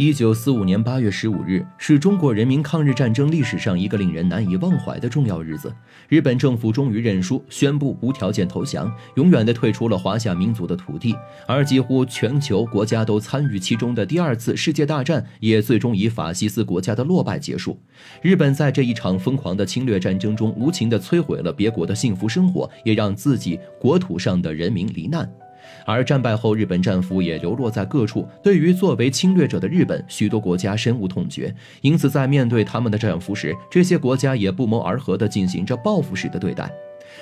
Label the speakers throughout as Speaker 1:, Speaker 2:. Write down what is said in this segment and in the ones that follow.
Speaker 1: 一九四五年八月十五日是中国人民抗日战争历史上一个令人难以忘怀的重要日子。日本政府终于认输，宣布无条件投降，永远的退出了华夏民族的土地。而几乎全球国家都参与其中的第二次世界大战，也最终以法西斯国家的落败结束。日本在这一场疯狂的侵略战争中，无情的摧毁了别国的幸福生活，也让自己国土上的人民罹难。而战败后，日本战俘也流落在各处。对于作为侵略者的日本，许多国家深恶痛绝。因此，在面对他们的战俘时，这些国家也不谋而合地进行着报复式的对待。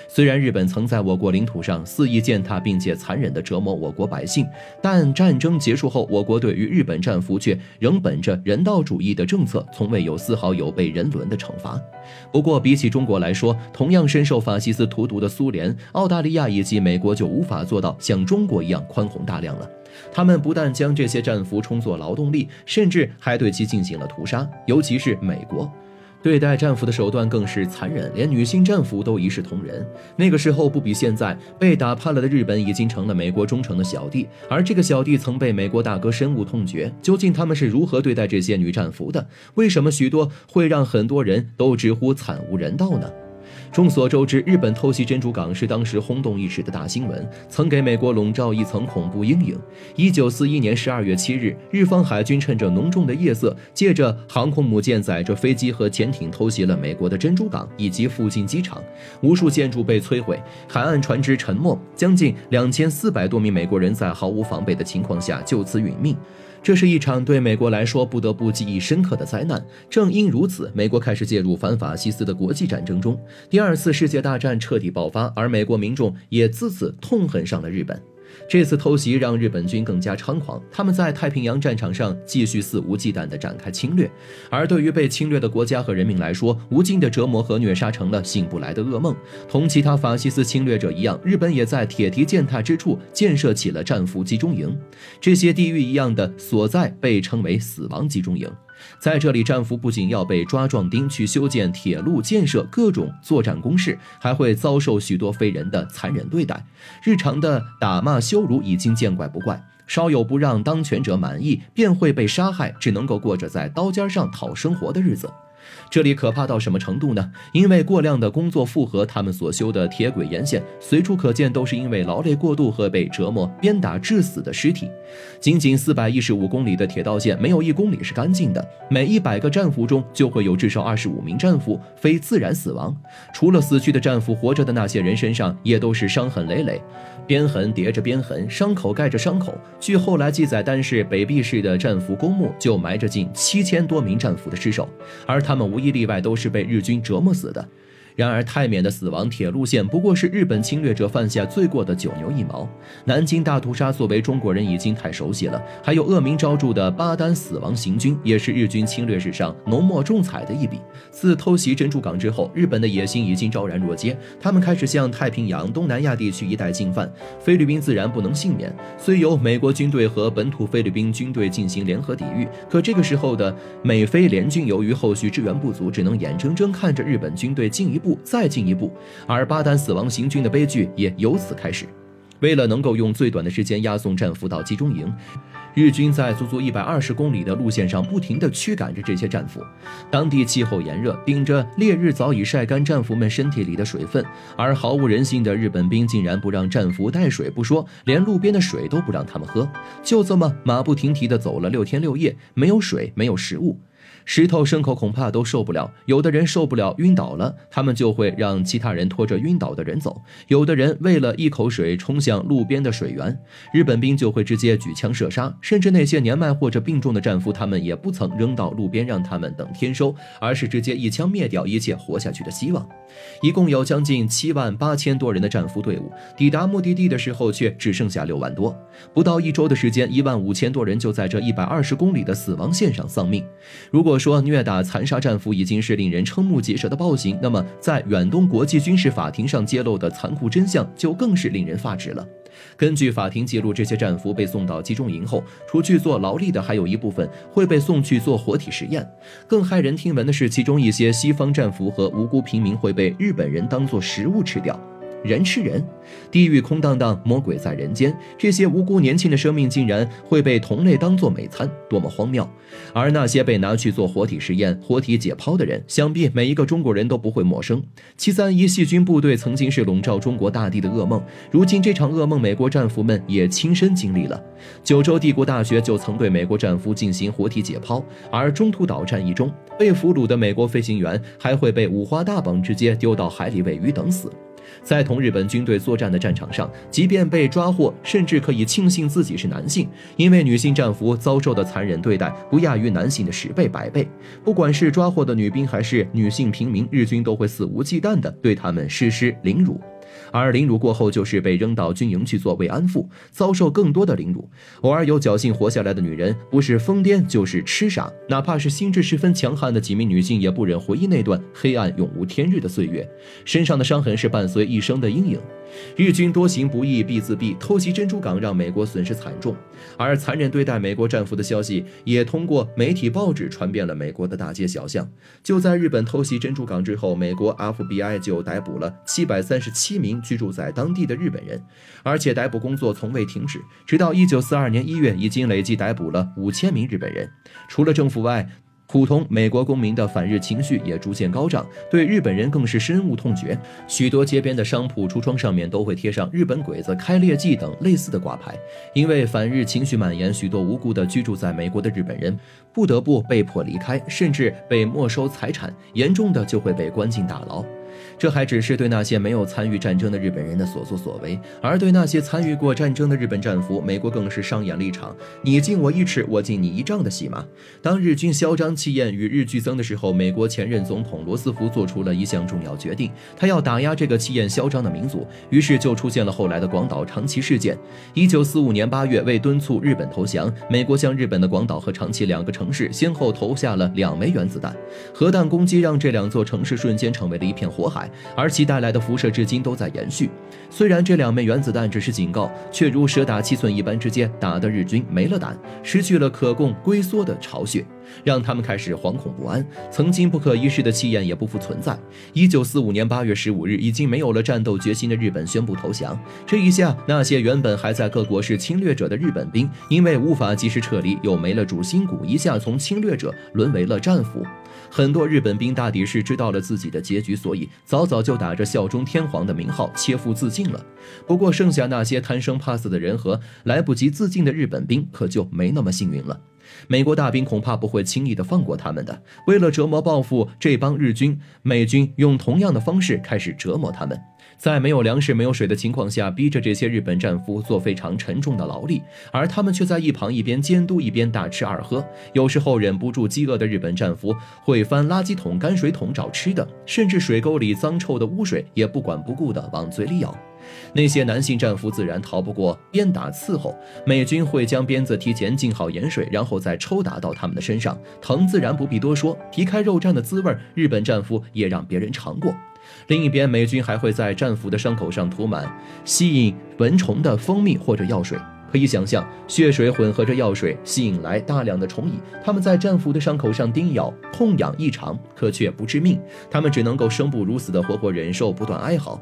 Speaker 1: 虽然日本曾在我国领土上肆意践踏，并且残忍地折磨我国百姓，但战争结束后，我国对于日本战俘却仍本着人道主义的政策，从未有丝毫有悖人伦的惩罚。不过，比起中国来说，同样深受法西斯荼毒的苏联、澳大利亚以及美国就无法做到像中国一样宽宏大量了。他们不但将这些战俘充作劳动力，甚至还对其进行了屠杀，尤其是美国。对待战俘的手段更是残忍，连女性战俘都一视同仁。那个时候不比现在，被打怕了的日本已经成了美国忠诚的小弟，而这个小弟曾被美国大哥深恶痛绝。究竟他们是如何对待这些女战俘的？为什么许多会让很多人都直呼惨无人道呢？众所周知，日本偷袭珍珠港是当时轰动一时的大新闻，曾给美国笼罩一层恐怖阴影。一九四一年十二月七日，日方海军趁着浓重的夜色，借着航空母舰载着飞机和潜艇偷袭了美国的珍珠港以及附近机场，无数建筑被摧毁，海岸船只沉没，将近两千四百多名美国人在毫无防备的情况下就此殒命。这是一场对美国来说不得不记忆深刻的灾难。正因如此，美国开始介入反法西斯的国际战争中，第二次世界大战彻底爆发，而美国民众也自此痛恨上了日本。这次偷袭让日本军更加猖狂，他们在太平洋战场上继续肆无忌惮地展开侵略。而对于被侵略的国家和人民来说，无尽的折磨和虐杀成了醒不来的噩梦。同其他法西斯侵略者一样，日本也在铁蹄践踏之处建设起了战俘集中营。这些地狱一样的所在被称为“死亡集中营”。在这里，战俘不仅要被抓壮丁去修建铁路、建设各种作战工事，还会遭受许多非人的残忍对待。日常的打骂羞辱已经见怪不怪，稍有不让当权者满意，便会被杀害，只能够过着在刀尖上讨生活的日子。这里可怕到什么程度呢？因为过量的工作负荷，他们所修的铁轨沿线随处可见都是因为劳累过度和被折磨、鞭打致死的尸体。仅仅四百一十五公里的铁道线，没有一公里是干净的。每一百个战俘中就会有至少二十五名战俘非自然死亡。除了死去的战俘，活着的那些人身上也都是伤痕累累，鞭痕叠着鞭痕，伤口盖着伤口。据后来记载，单是北壁市的战俘公墓就埋着近七千多名战俘的尸首，而他们们无一例外都是被日军折磨死的。然而，泰缅的死亡铁路线不过是日本侵略者犯下罪过的九牛一毛。南京大屠杀作为中国人已经太熟悉了，还有恶名昭著的巴丹死亡行军，也是日军侵略史上浓墨重彩的一笔。自偷袭珍珠港之后，日本的野心已经昭然若揭，他们开始向太平洋、东南亚地区一带进犯。菲律宾自然不能幸免，虽由美国军队和本土菲律宾军队进行联合抵御，可这个时候的美菲联军由于后续支援不足，只能眼睁睁看着日本军队进一步步。再进一步，而巴丹死亡行军的悲剧也由此开始。为了能够用最短的时间押送战俘到集中营，日军在足足一百二十公里的路线上不停地驱赶着这些战俘。当地气候炎热，顶着烈日早已晒干战俘们身体里的水分，而毫无人性的日本兵竟然不让战俘带水不说，连路边的水都不让他们喝，就这么马不停蹄地走了六天六夜，没有水，没有食物。石头牲口恐怕都受不了，有的人受不了晕倒了，他们就会让其他人拖着晕倒的人走；有的人为了一口水冲向路边的水源，日本兵就会直接举枪射杀。甚至那些年迈或者病重的战俘，他们也不曾扔到路边让他们等天收，而是直接一枪灭掉一切活下去的希望。一共有将近七万八千多人的战俘队伍，抵达目的地的时候却只剩下六万多。不到一周的时间，一万五千多人就在这一百二十公里的死亡线上丧命。如果说虐打残杀战俘已经是令人瞠目结舌的暴行，那么在远东国际军事法庭上揭露的残酷真相就更是令人发指了。根据法庭记录，这些战俘被送到集中营后，除去做劳力的，还有一部分会被送去做活体实验。更骇人听闻的是，其中一些西方战俘和无辜平民会被日本人当作食物吃掉。人吃人，地狱空荡荡，魔鬼在人间。这些无辜年轻的生命竟然会被同类当作美餐，多么荒谬！而那些被拿去做活体实验、活体解剖的人，想必每一个中国人都不会陌生。七三一细菌部队曾经是笼罩中国大地的噩梦，如今这场噩梦，美国战俘们也亲身经历了。九州帝国大学就曾对美国战俘进行活体解剖，而中途岛战役中被俘虏的美国飞行员还会被五花大绑，直接丢到海里喂鱼等死。在同日本军队作战的战场上，即便被抓获，甚至可以庆幸自己是男性，因为女性战俘遭受的残忍对待不亚于男性的十倍百倍。不管是抓获的女兵还是女性平民，日军都会肆无忌惮地对他们实施凌辱。而凌辱过后，就是被扔到军营去做慰安妇，遭受更多的凌辱。偶尔有侥幸活下来的女人，不是疯癫就是痴傻。哪怕是心智十分强悍的几名女性，也不忍回忆那段黑暗永无天日的岁月，身上的伤痕是伴随一生的阴影。日军多行不义必自毙，偷袭珍珠港让美国损失惨重，而残忍对待美国战俘的消息也通过媒体报纸传遍了美国的大街小巷。就在日本偷袭珍珠港之后，美国 FBI 就逮捕了七百三十七名居住在当地的日本人，而且逮捕工作从未停止，直到一九四二年一月，已经累计逮捕了五千名日本人。除了政府外，普通美国公民的反日情绪也逐渐高涨，对日本人更是深恶痛绝。许多街边的商铺橱窗上面都会贴上“日本鬼子开裂记”等类似的挂牌。因为反日情绪蔓延，许多无辜的居住在美国的日本人不得不被迫离开，甚至被没收财产，严重的就会被关进大牢。这还只是对那些没有参与战争的日本人的所作所为，而对那些参与过战争的日本战俘，美国更是上演了一场你敬我一尺，我敬你一丈的戏码。当日军嚣张气焰与日俱增的时候，美国前任总统罗斯福做出了一项重要决定，他要打压这个气焰嚣张的民族，于是就出现了后来的广岛、长崎事件。一九四五年八月，为敦促日本投降，美国向日本的广岛和长崎两个城市先后投下了两枚原子弹，核弹攻击让这两座城市瞬间成为了一片火海。而其带来的辐射至今都在延续。虽然这两枚原子弹只是警告，却如蛇打七寸一般，直接打得日军没了胆，失去了可供龟缩的巢穴，让他们开始惶恐不安。曾经不可一世的气焰也不复存在。一九四五年八月十五日，已经没有了战斗决心的日本宣布投降。这一下，那些原本还在各国是侵略者的日本兵，因为无法及时撤离，又没了主心骨，一下从侵略者沦为了战俘。很多日本兵大抵是知道了自己的结局，所以早早就打着效忠天皇的名号切腹自尽了。不过，剩下那些贪生怕死的人和来不及自尽的日本兵，可就没那么幸运了。美国大兵恐怕不会轻易的放过他们的。为了折磨报复这帮日军，美军用同样的方式开始折磨他们。在没有粮食、没有水的情况下，逼着这些日本战俘做非常沉重的劳力，而他们却在一旁一边监督一边大吃二喝。有时候忍不住饥饿的日本战俘会翻垃圾桶、泔水桶找吃的，甚至水沟里脏臭的污水也不管不顾的往嘴里舀。那些男性战俘自然逃不过鞭打伺候，美军会将鞭子提前浸好盐水，然后再抽打到他们的身上，疼自然不必多说。皮开肉绽的滋味，日本战俘也让别人尝过。另一边，美军还会在战俘的伤口上涂满吸引蚊虫的蜂蜜或者药水。可以想象，血水混合着药水，吸引来大量的虫蚁。他们在战俘的伤口上叮咬，痛痒异常，可却不致命。他们只能够生不如死的活活忍受，不断哀嚎。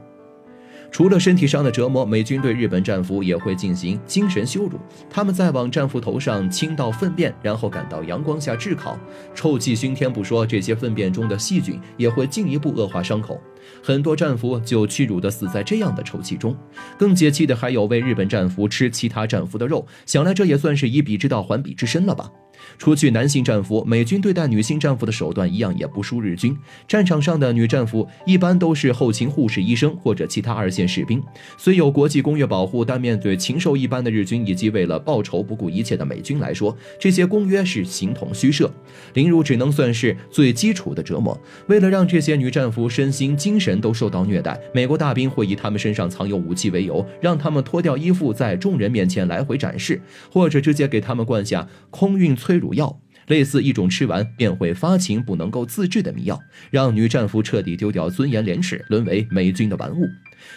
Speaker 1: 除了身体上的折磨，美军对日本战俘也会进行精神羞辱。他们在往战俘头上倾倒粪便，然后赶到阳光下炙烤，臭气熏天不说，这些粪便中的细菌也会进一步恶化伤口。很多战俘就屈辱地死在这样的臭气中。更解气的还有为日本战俘吃其他战俘的肉，想来这也算是以彼之道还彼之身了吧。除去男性战俘，美军对待女性战俘的手段一样也不输日军。战场上的女战俘一般都是后勤护士、医生或者其他二线士兵。虽有国际公约保护，但面对禽兽一般的日军以及为了报仇不顾一切的美军来说，这些公约是形同虚设。凌辱只能算是最基础的折磨。为了让这些女战俘身心精神都受到虐待，美国大兵会以他们身上藏有武器为由，让他们脱掉衣服在众人面前来回展示，或者直接给他们灌下空运催乳药，类似一种吃完便会发情、不能够自制的迷药，让女战俘彻底丢掉尊严、廉耻，沦为美军的玩物。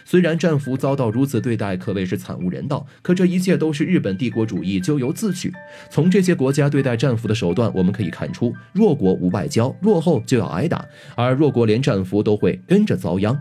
Speaker 1: 虽然战俘遭到如此对待，可谓是惨无人道，可这一切都是日本帝国主义咎由自取。从这些国家对待战俘的手段，我们可以看出，弱国无外交，落后就要挨打，而弱国连战俘都会跟着遭殃。